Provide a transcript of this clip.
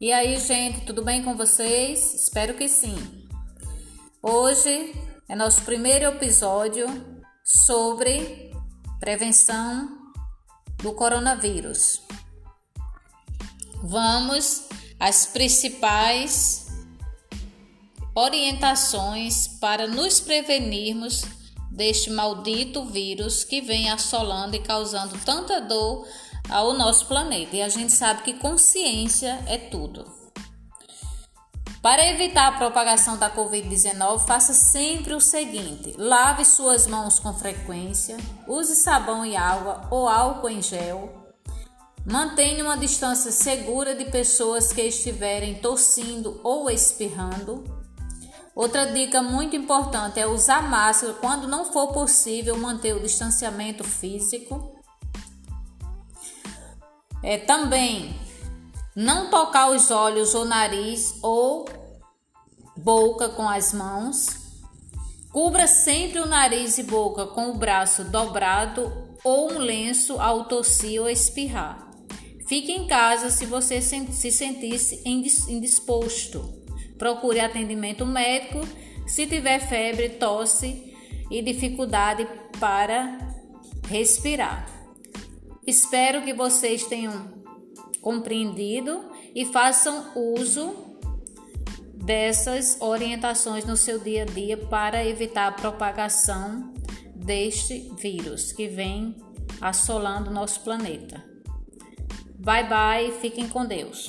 E aí, gente, tudo bem com vocês? Espero que sim. Hoje é nosso primeiro episódio sobre prevenção do coronavírus. Vamos às principais orientações para nos prevenirmos deste maldito vírus que vem assolando e causando tanta dor ao nosso planeta. E a gente sabe que consciência é tudo. Para evitar a propagação da Covid-19, faça sempre o seguinte: lave suas mãos com frequência, use sabão e água ou álcool em gel. Mantenha uma distância segura de pessoas que estiverem tossindo ou espirrando. Outra dica muito importante é usar máscara quando não for possível manter o distanciamento físico. É, também não tocar os olhos ou nariz ou boca com as mãos. Cubra sempre o nariz e boca com o braço dobrado ou um lenço ao tossir ou espirrar. Fique em casa se você se sentisse indisposto. Procure atendimento médico se tiver febre, tosse e dificuldade para respirar. Espero que vocês tenham compreendido e façam uso dessas orientações no seu dia a dia para evitar a propagação deste vírus que vem assolando nosso planeta. Bye bye, fiquem com Deus.